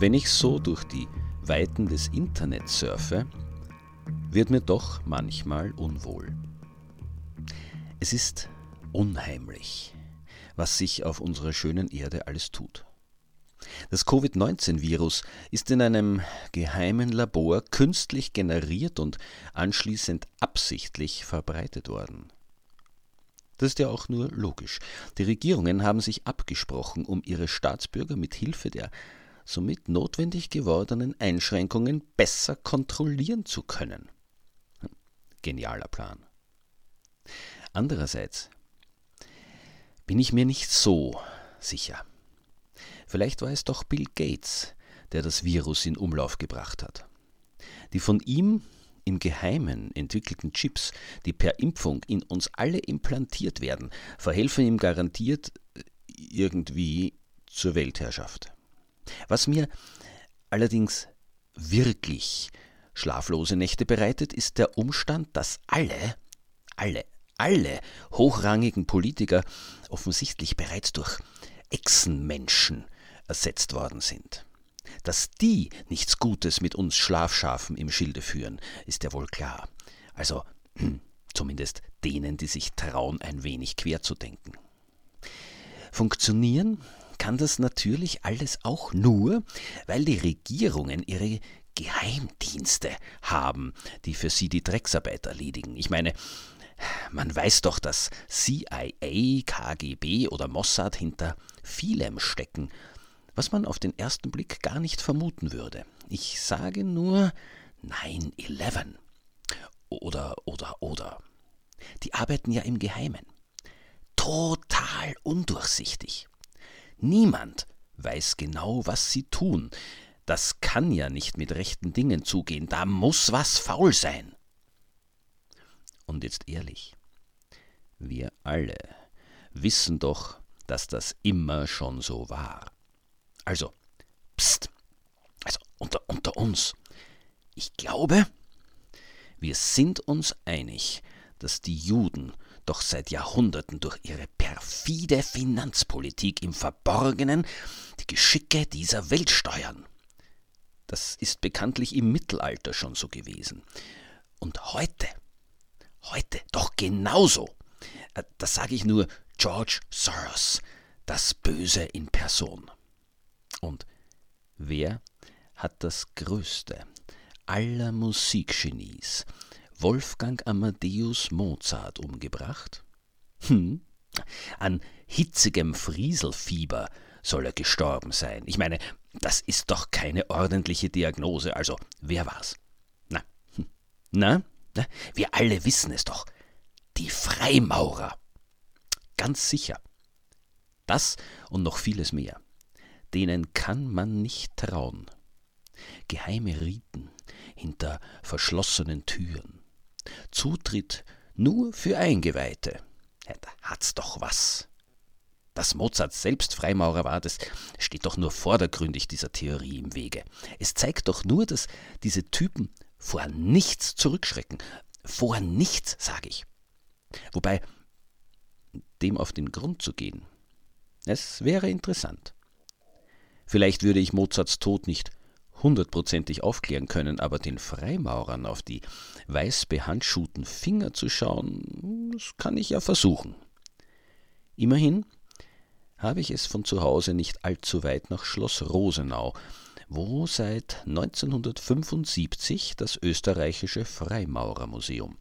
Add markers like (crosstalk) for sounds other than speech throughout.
Wenn ich so durch die Weiten des Internets surfe, wird mir doch manchmal unwohl. Es ist unheimlich, was sich auf unserer schönen Erde alles tut. Das Covid-19-Virus ist in einem geheimen Labor künstlich generiert und anschließend absichtlich verbreitet worden. Das ist ja auch nur logisch. Die Regierungen haben sich abgesprochen, um ihre Staatsbürger mit Hilfe der somit notwendig gewordenen Einschränkungen besser kontrollieren zu können. Genialer Plan. Andererseits bin ich mir nicht so sicher. Vielleicht war es doch Bill Gates, der das Virus in Umlauf gebracht hat. Die von ihm im Geheimen entwickelten Chips, die per Impfung in uns alle implantiert werden, verhelfen ihm garantiert äh, irgendwie zur Weltherrschaft. Was mir allerdings wirklich schlaflose Nächte bereitet, ist der Umstand, dass alle, alle, alle hochrangigen Politiker offensichtlich bereits durch Echsenmenschen ersetzt worden sind. Dass die nichts Gutes mit uns Schlafschafen im Schilde führen, ist ja wohl klar. Also (clears throat) zumindest denen, die sich trauen, ein wenig quer zu denken. Funktionieren kann das natürlich alles auch nur, weil die Regierungen ihre Geheimdienste haben, die für sie die Drecksarbeit erledigen. Ich meine, man weiß doch, dass CIA, KGB oder Mossad hinter vielem stecken, was man auf den ersten Blick gar nicht vermuten würde. Ich sage nur 9-11. Oder, oder, oder. Die arbeiten ja im Geheimen. Total undurchsichtig. Niemand weiß genau, was sie tun. Das kann ja nicht mit rechten Dingen zugehen. Da muss was faul sein. Und jetzt ehrlich, wir alle wissen doch, dass das immer schon so war. Also, pst, also unter, unter uns. Ich glaube, wir sind uns einig, dass die Juden doch seit Jahrhunderten durch ihre perfide Finanzpolitik im Verborgenen die Geschicke dieser Welt steuern. Das ist bekanntlich im Mittelalter schon so gewesen. Und heute, heute doch genauso. Äh, das sage ich nur George Soros, das Böse in Person. Und wer hat das größte aller Musikgenies, Wolfgang Amadeus Mozart, umgebracht? Hm? An hitzigem Frieselfieber soll er gestorben sein. Ich meine, das ist doch keine ordentliche Diagnose. Also, wer war's? Na, hm. na, na, wir alle wissen es doch. Die Freimaurer. Ganz sicher. Das und noch vieles mehr denen kann man nicht trauen. Geheime Riten hinter verschlossenen Türen. Zutritt nur für Eingeweihte. Ja, da hat's doch was. Dass Mozart selbst Freimaurer war, das steht doch nur vordergründig dieser Theorie im Wege. Es zeigt doch nur, dass diese Typen vor nichts zurückschrecken. Vor nichts, sage ich. Wobei, dem auf den Grund zu gehen, es wäre interessant. Vielleicht würde ich Mozarts Tod nicht hundertprozentig aufklären können, aber den Freimaurern auf die weiß behandschuhten Finger zu schauen, das kann ich ja versuchen. Immerhin habe ich es von zu Hause nicht allzu weit nach Schloss Rosenau, wo seit 1975 das österreichische Freimaurermuseum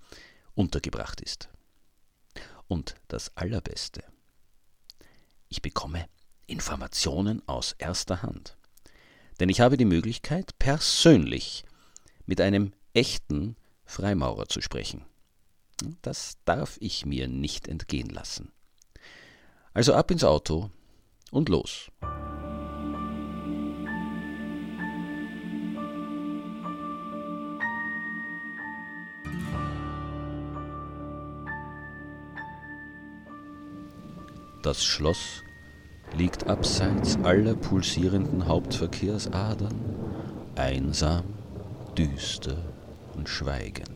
untergebracht ist. Und das Allerbeste. Ich bekomme Informationen aus erster Hand. Denn ich habe die Möglichkeit, persönlich mit einem echten Freimaurer zu sprechen. Das darf ich mir nicht entgehen lassen. Also ab ins Auto und los. Das Schloss liegt abseits aller pulsierenden Hauptverkehrsadern, einsam, düster und schweigend.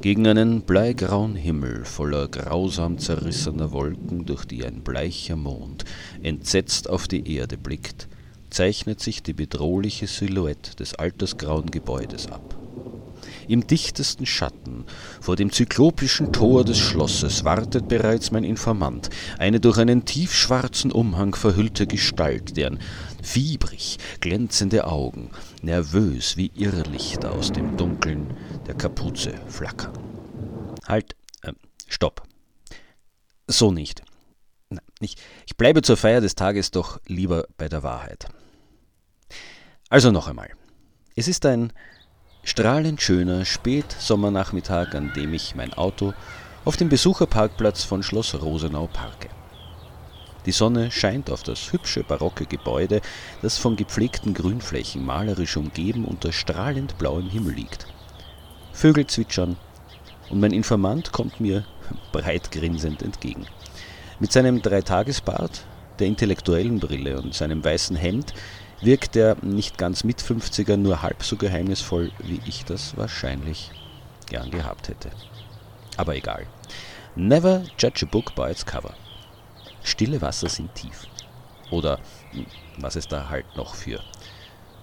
Gegen einen bleigrauen Himmel voller grausam zerrissener Wolken, durch die ein bleicher Mond entsetzt auf die Erde blickt, zeichnet sich die bedrohliche Silhouette des altersgrauen Gebäudes ab. Im dichtesten Schatten vor dem zyklopischen Tor des Schlosses wartet bereits mein Informant, eine durch einen tiefschwarzen Umhang verhüllte Gestalt, deren fiebrig glänzende Augen nervös wie Irrlichter aus dem Dunkeln der Kapuze flackern. Halt, äh, stopp. So nicht. Ich, ich bleibe zur Feier des Tages doch lieber bei der Wahrheit. Also noch einmal. Es ist ein strahlend schöner Spätsommernachmittag, an dem ich mein Auto auf dem Besucherparkplatz von Schloss Rosenau parke. Die Sonne scheint auf das hübsche barocke Gebäude, das von gepflegten Grünflächen malerisch umgeben unter strahlend blauem Himmel liegt. Vögel zwitschern und mein Informant kommt mir breit grinsend entgegen. Mit seinem Dreitagesbart, der intellektuellen Brille und seinem weißen Hemd wirkt der nicht ganz mit 50er nur halb so geheimnisvoll, wie ich das wahrscheinlich gern gehabt hätte. Aber egal. Never judge a book by its cover. Stille Wasser sind tief. Oder hm, was es da halt noch für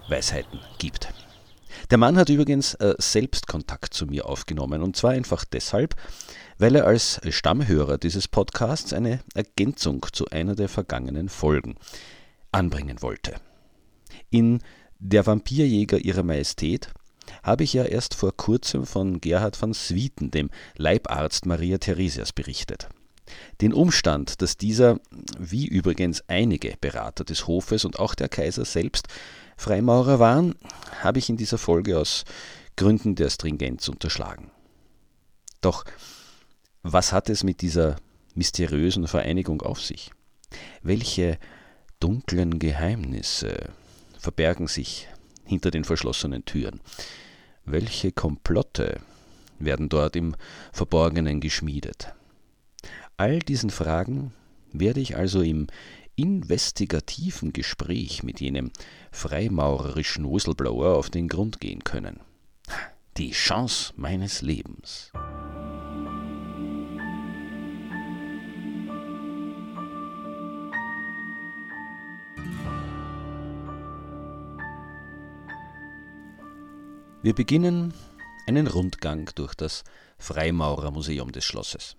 Weisheiten gibt. Der Mann hat übrigens äh, selbst Kontakt zu mir aufgenommen und zwar einfach deshalb, weil er als Stammhörer dieses Podcasts eine Ergänzung zu einer der vergangenen Folgen anbringen wollte. In Der Vampirjäger ihrer Majestät habe ich ja erst vor kurzem von Gerhard van Swieten, dem Leibarzt Maria Theresias, berichtet. Den Umstand, dass dieser, wie übrigens einige Berater des Hofes und auch der Kaiser selbst, Freimaurer waren, habe ich in dieser Folge aus Gründen der Stringenz unterschlagen. Doch was hat es mit dieser mysteriösen Vereinigung auf sich? Welche dunklen Geheimnisse verbergen sich hinter den verschlossenen Türen? Welche Komplotte werden dort im Verborgenen geschmiedet? All diesen Fragen werde ich also im investigativen Gespräch mit jenem freimaurerischen Whistleblower auf den Grund gehen können. Die Chance meines Lebens. Wir beginnen einen Rundgang durch das Freimaurermuseum des Schlosses.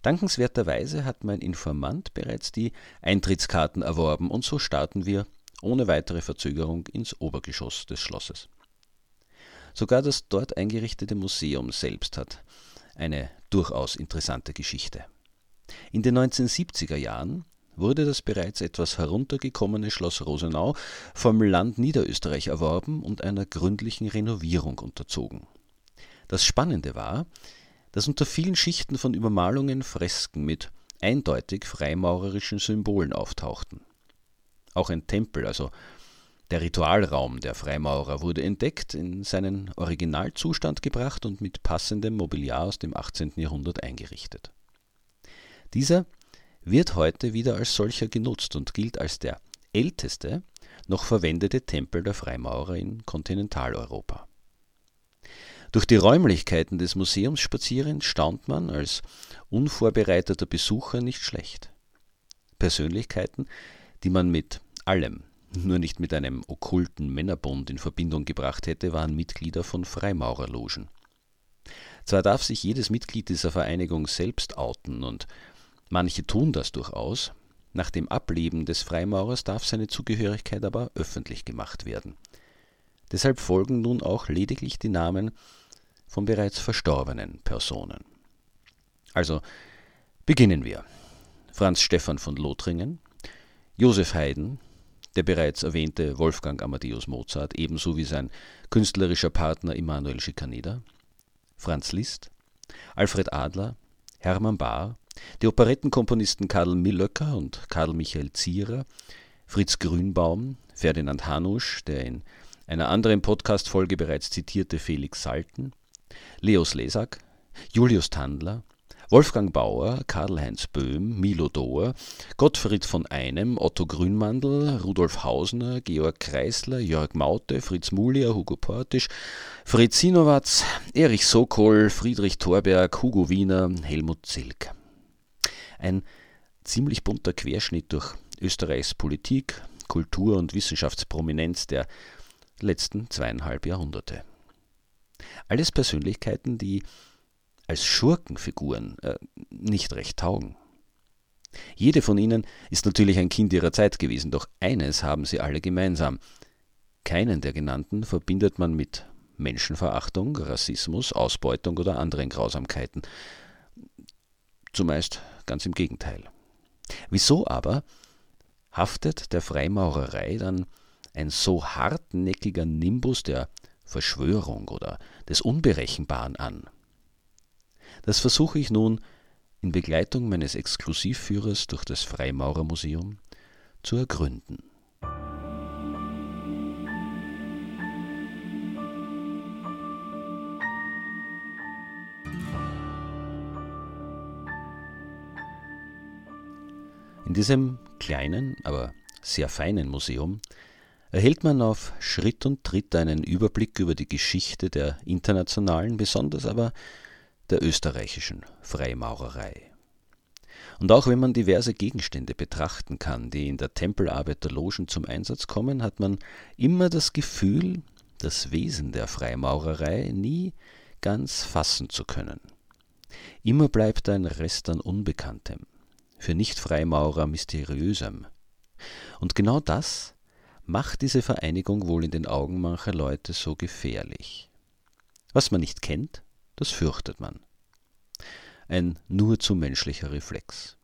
Dankenswerterweise hat mein Informant bereits die Eintrittskarten erworben und so starten wir ohne weitere Verzögerung ins Obergeschoss des Schlosses. Sogar das dort eingerichtete Museum selbst hat eine durchaus interessante Geschichte. In den 1970er Jahren wurde das bereits etwas heruntergekommene Schloss Rosenau vom Land Niederösterreich erworben und einer gründlichen Renovierung unterzogen. Das Spannende war, dass unter vielen Schichten von Übermalungen Fresken mit eindeutig freimaurerischen Symbolen auftauchten. Auch ein Tempel, also der Ritualraum der Freimaurer, wurde entdeckt, in seinen Originalzustand gebracht und mit passendem Mobiliar aus dem 18. Jahrhundert eingerichtet. Dieser wird heute wieder als solcher genutzt und gilt als der älteste noch verwendete Tempel der Freimaurer in Kontinentaleuropa. Durch die Räumlichkeiten des Museums spazierend staunt man als unvorbereiteter Besucher nicht schlecht. Persönlichkeiten, die man mit allem, nur nicht mit einem okkulten Männerbund in Verbindung gebracht hätte, waren Mitglieder von Freimaurerlogen. Zwar darf sich jedes Mitglied dieser Vereinigung selbst outen und Manche tun das durchaus, Nach dem Ableben des Freimaurers darf seine Zugehörigkeit aber öffentlich gemacht werden. Deshalb folgen nun auch lediglich die Namen von bereits verstorbenen Personen. Also beginnen wir. Franz Stephan von Lothringen, Josef Haydn, der bereits erwähnte Wolfgang Amadeus Mozart, ebenso wie sein künstlerischer Partner Immanuel Schikaneder, Franz Liszt, Alfred Adler, Hermann Bahr, die Operettenkomponisten Karl Millöcker und Karl Michael Zierer, Fritz Grünbaum, Ferdinand Hanusch, der in einer anderen Podcast-Folge bereits zitierte Felix Salten, Leos Lesak, Julius Tandler, Wolfgang Bauer, Karl-Heinz Böhm, Milo Dohr, Gottfried von Einem, Otto Grünmandl, Rudolf Hausner, Georg Kreisler, Jörg Maute, Fritz Mulier, Hugo Portisch, Fritz Sinowatz, Erich Sokol, Friedrich Thorberg, Hugo Wiener, Helmut Zilk. Ein ziemlich bunter Querschnitt durch Österreichs Politik, Kultur und Wissenschaftsprominenz der letzten zweieinhalb Jahrhunderte. Alles Persönlichkeiten, die als Schurkenfiguren äh, nicht recht taugen. Jede von ihnen ist natürlich ein Kind ihrer Zeit gewesen, doch eines haben sie alle gemeinsam. Keinen der genannten verbindet man mit Menschenverachtung, Rassismus, Ausbeutung oder anderen Grausamkeiten. Zumeist ganz im Gegenteil. Wieso aber haftet der Freimaurerei dann ein so hartnäckiger Nimbus der Verschwörung oder des Unberechenbaren an? Das versuche ich nun in Begleitung meines Exklusivführers durch das Freimaurermuseum zu ergründen. In diesem kleinen, aber sehr feinen Museum erhält man auf Schritt und Tritt einen Überblick über die Geschichte der internationalen, besonders aber der österreichischen Freimaurerei. Und auch wenn man diverse Gegenstände betrachten kann, die in der Tempelarbeit der Logen zum Einsatz kommen, hat man immer das Gefühl, das Wesen der Freimaurerei nie ganz fassen zu können. Immer bleibt ein Rest an Unbekanntem, für Nicht-Freimaurer mysteriösem. Und genau das macht diese Vereinigung wohl in den Augen mancher Leute so gefährlich. Was man nicht kennt, das fürchtet man. Ein nur zu menschlicher Reflex.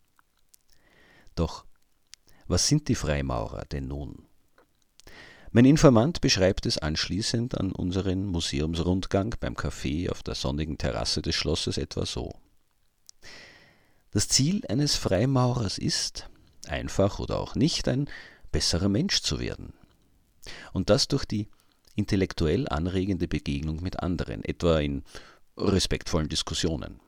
Doch was sind die Freimaurer denn nun? Mein Informant beschreibt es anschließend an unseren Museumsrundgang beim Café auf der sonnigen Terrasse des Schlosses etwa so. Das Ziel eines Freimaurers ist, einfach oder auch nicht, ein besserer Mensch zu werden. Und das durch die intellektuell anregende Begegnung mit anderen, etwa in respektvollen Diskussionen.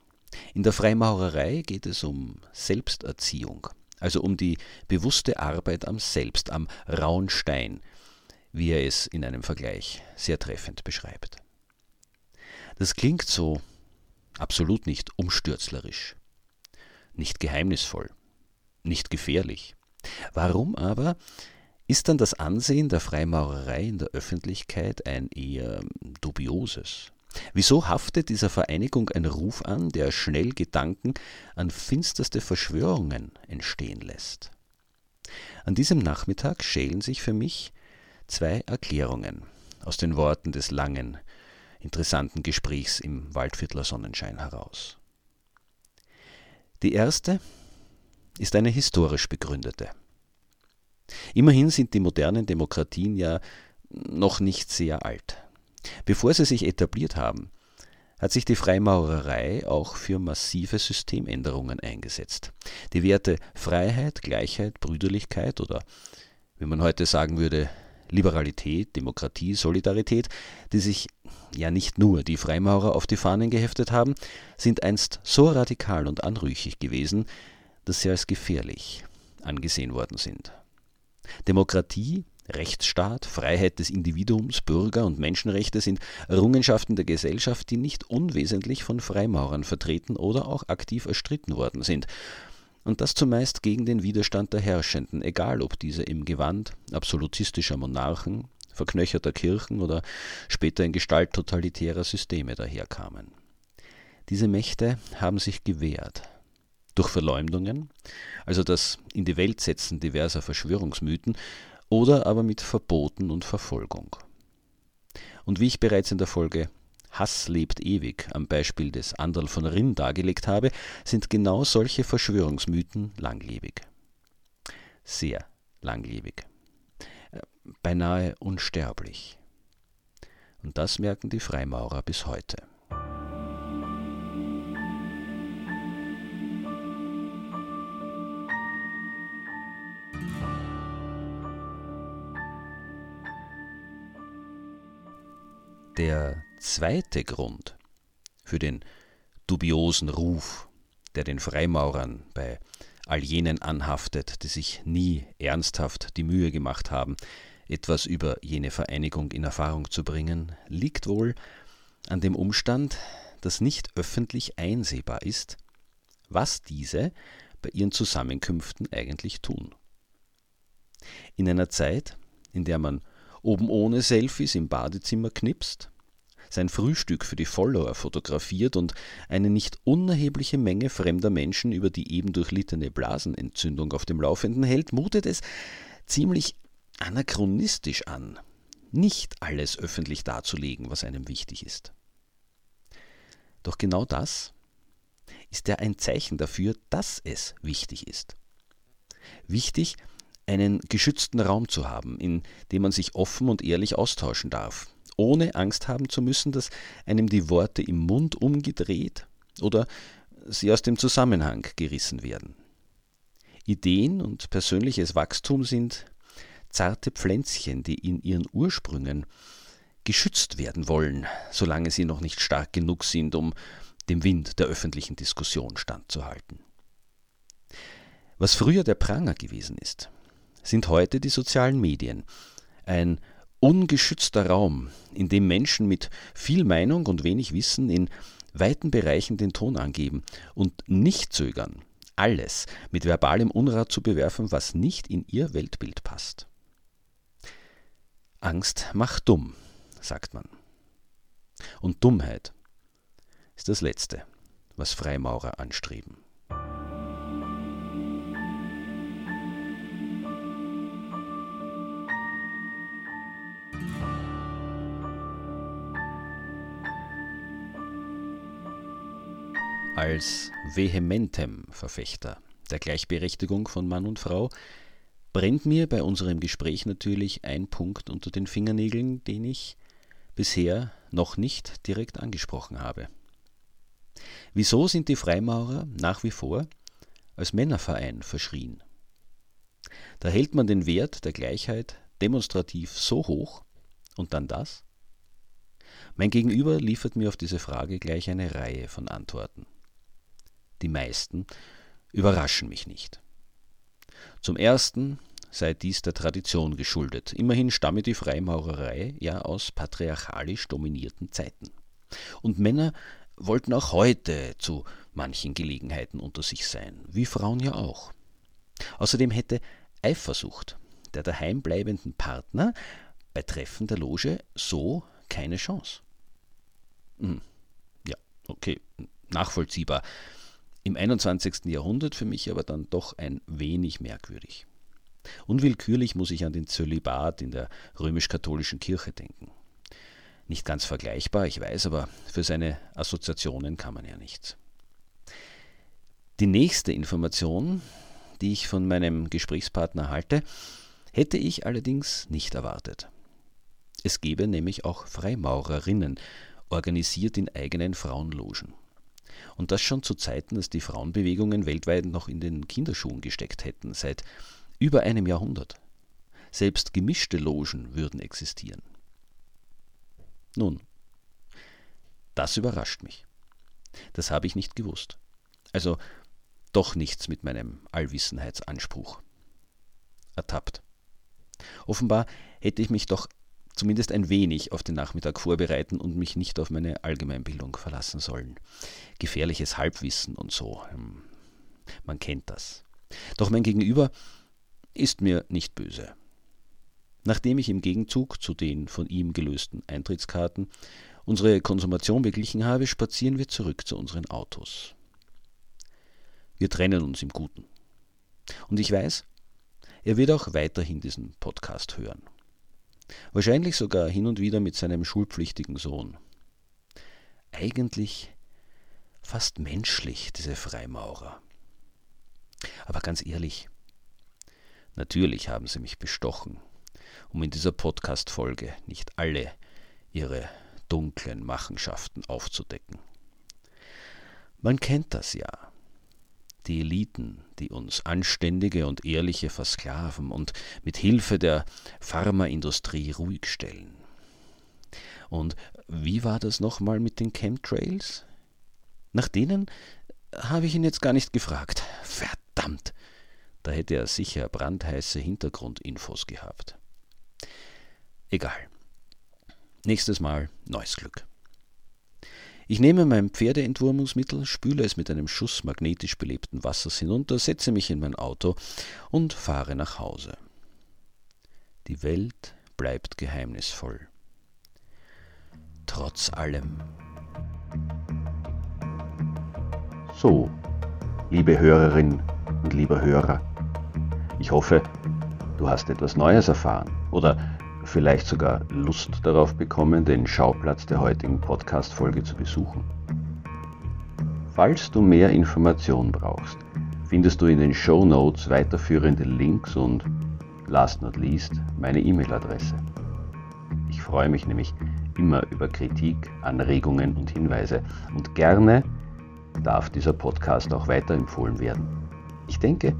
In der Freimaurerei geht es um Selbsterziehung, also um die bewusste Arbeit am Selbst, am rauen Stein, wie er es in einem Vergleich sehr treffend beschreibt. Das klingt so absolut nicht umstürzlerisch, nicht geheimnisvoll, nicht gefährlich. Warum aber ist dann das Ansehen der Freimaurerei in der Öffentlichkeit ein eher dubioses? Wieso haftet dieser Vereinigung ein Ruf an, der schnell Gedanken an finsterste Verschwörungen entstehen lässt? An diesem Nachmittag schälen sich für mich zwei Erklärungen aus den Worten des langen, interessanten Gesprächs im Waldviertler Sonnenschein heraus. Die erste ist eine historisch begründete. Immerhin sind die modernen Demokratien ja noch nicht sehr alt. Bevor sie sich etabliert haben, hat sich die Freimaurerei auch für massive Systemänderungen eingesetzt. Die Werte Freiheit, Gleichheit, Brüderlichkeit oder, wie man heute sagen würde, Liberalität, Demokratie, Solidarität, die sich ja nicht nur die Freimaurer auf die Fahnen geheftet haben, sind einst so radikal und anrüchig gewesen, dass sie als gefährlich angesehen worden sind. Demokratie Rechtsstaat, Freiheit des Individuums, Bürger und Menschenrechte sind Errungenschaften der Gesellschaft, die nicht unwesentlich von Freimaurern vertreten oder auch aktiv erstritten worden sind. Und das zumeist gegen den Widerstand der Herrschenden, egal ob diese im Gewand absolutistischer Monarchen, verknöcherter Kirchen oder später in Gestalt totalitärer Systeme daherkamen. Diese Mächte haben sich gewehrt, Durch Verleumdungen, also das in die Welt setzen diverser Verschwörungsmythen, oder aber mit Verboten und Verfolgung. Und wie ich bereits in der Folge Hass lebt ewig am Beispiel des Anderl von Rinn dargelegt habe, sind genau solche Verschwörungsmythen langlebig. Sehr langlebig. Beinahe unsterblich. Und das merken die Freimaurer bis heute. Der zweite Grund für den dubiosen Ruf, der den Freimaurern bei all jenen anhaftet, die sich nie ernsthaft die Mühe gemacht haben, etwas über jene Vereinigung in Erfahrung zu bringen, liegt wohl an dem Umstand, dass nicht öffentlich einsehbar ist, was diese bei ihren Zusammenkünften eigentlich tun. In einer Zeit, in der man oben ohne Selfies im Badezimmer knipst, sein Frühstück für die Follower fotografiert und eine nicht unerhebliche Menge fremder Menschen über die eben durchlittene Blasenentzündung auf dem Laufenden hält, mutet es ziemlich anachronistisch an, nicht alles öffentlich darzulegen, was einem wichtig ist. Doch genau das ist ja ein Zeichen dafür, dass es wichtig ist. Wichtig, einen geschützten Raum zu haben, in dem man sich offen und ehrlich austauschen darf, ohne Angst haben zu müssen, dass einem die Worte im Mund umgedreht oder sie aus dem Zusammenhang gerissen werden. Ideen und persönliches Wachstum sind zarte Pflänzchen, die in ihren Ursprüngen geschützt werden wollen, solange sie noch nicht stark genug sind, um dem Wind der öffentlichen Diskussion standzuhalten. Was früher der Pranger gewesen ist, sind heute die sozialen Medien, ein ungeschützter Raum, in dem Menschen mit viel Meinung und wenig Wissen in weiten Bereichen den Ton angeben und nicht zögern, alles mit verbalem Unrat zu bewerfen, was nicht in ihr Weltbild passt. Angst macht dumm, sagt man. Und Dummheit ist das Letzte, was Freimaurer anstreben. Als vehementem Verfechter der Gleichberechtigung von Mann und Frau brennt mir bei unserem Gespräch natürlich ein Punkt unter den Fingernägeln, den ich bisher noch nicht direkt angesprochen habe. Wieso sind die Freimaurer nach wie vor als Männerverein verschrien? Da hält man den Wert der Gleichheit demonstrativ so hoch und dann das? Mein Gegenüber liefert mir auf diese Frage gleich eine Reihe von Antworten die meisten, überraschen mich nicht. Zum ersten sei dies der Tradition geschuldet. Immerhin stamme die Freimaurerei ja aus patriarchalisch dominierten Zeiten. Und Männer wollten auch heute zu manchen Gelegenheiten unter sich sein, wie Frauen ja auch. Außerdem hätte Eifersucht der daheimbleibenden Partner bei Treffen der Loge so keine Chance. Hm. Ja, okay, nachvollziehbar. Im 21. Jahrhundert für mich aber dann doch ein wenig merkwürdig. Unwillkürlich muss ich an den Zölibat in der römisch-katholischen Kirche denken. Nicht ganz vergleichbar, ich weiß, aber für seine Assoziationen kann man ja nichts. Die nächste Information, die ich von meinem Gesprächspartner halte, hätte ich allerdings nicht erwartet. Es gäbe nämlich auch Freimaurerinnen, organisiert in eigenen Frauenlogen. Und das schon zu Zeiten, dass die Frauenbewegungen weltweit noch in den Kinderschuhen gesteckt hätten, seit über einem Jahrhundert. Selbst gemischte Logen würden existieren. Nun, das überrascht mich. Das habe ich nicht gewusst. Also doch nichts mit meinem Allwissenheitsanspruch. Ertappt. Offenbar hätte ich mich doch zumindest ein wenig auf den Nachmittag vorbereiten und mich nicht auf meine Allgemeinbildung verlassen sollen. Gefährliches Halbwissen und so. Ähm, man kennt das. Doch mein Gegenüber ist mir nicht böse. Nachdem ich im Gegenzug zu den von ihm gelösten Eintrittskarten unsere Konsumation beglichen habe, spazieren wir zurück zu unseren Autos. Wir trennen uns im Guten. Und ich weiß, er wird auch weiterhin diesen Podcast hören. Wahrscheinlich sogar hin und wieder mit seinem schulpflichtigen Sohn. Eigentlich fast menschlich, diese Freimaurer. Aber ganz ehrlich, natürlich haben sie mich bestochen, um in dieser Podcast-Folge nicht alle ihre dunklen Machenschaften aufzudecken. Man kennt das ja. Die Eliten, die uns Anständige und Ehrliche versklaven und mit Hilfe der Pharmaindustrie ruhig stellen. Und wie war das nochmal mit den Chemtrails? Nach denen habe ich ihn jetzt gar nicht gefragt. Verdammt! Da hätte er sicher brandheiße Hintergrundinfos gehabt. Egal. Nächstes Mal neues Glück. Ich nehme mein Pferdeentwurmungsmittel, spüle es mit einem Schuss magnetisch belebten Wassers hinunter, setze mich in mein Auto und fahre nach Hause. Die Welt bleibt geheimnisvoll. Trotz allem. So, liebe Hörerin und lieber Hörer, ich hoffe, du hast etwas Neues erfahren oder vielleicht sogar Lust darauf bekommen, den Schauplatz der heutigen Podcast-Folge zu besuchen. Falls du mehr Informationen brauchst, findest du in den Show Notes weiterführende Links und, last not least, meine E-Mail-Adresse. Ich freue mich nämlich immer über Kritik, Anregungen und Hinweise und gerne darf dieser Podcast auch weiterempfohlen werden. Ich denke,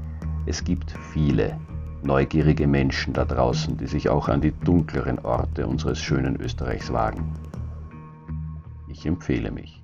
es gibt viele neugierige Menschen da draußen, die sich auch an die dunkleren Orte unseres schönen Österreichs wagen. Ich empfehle mich.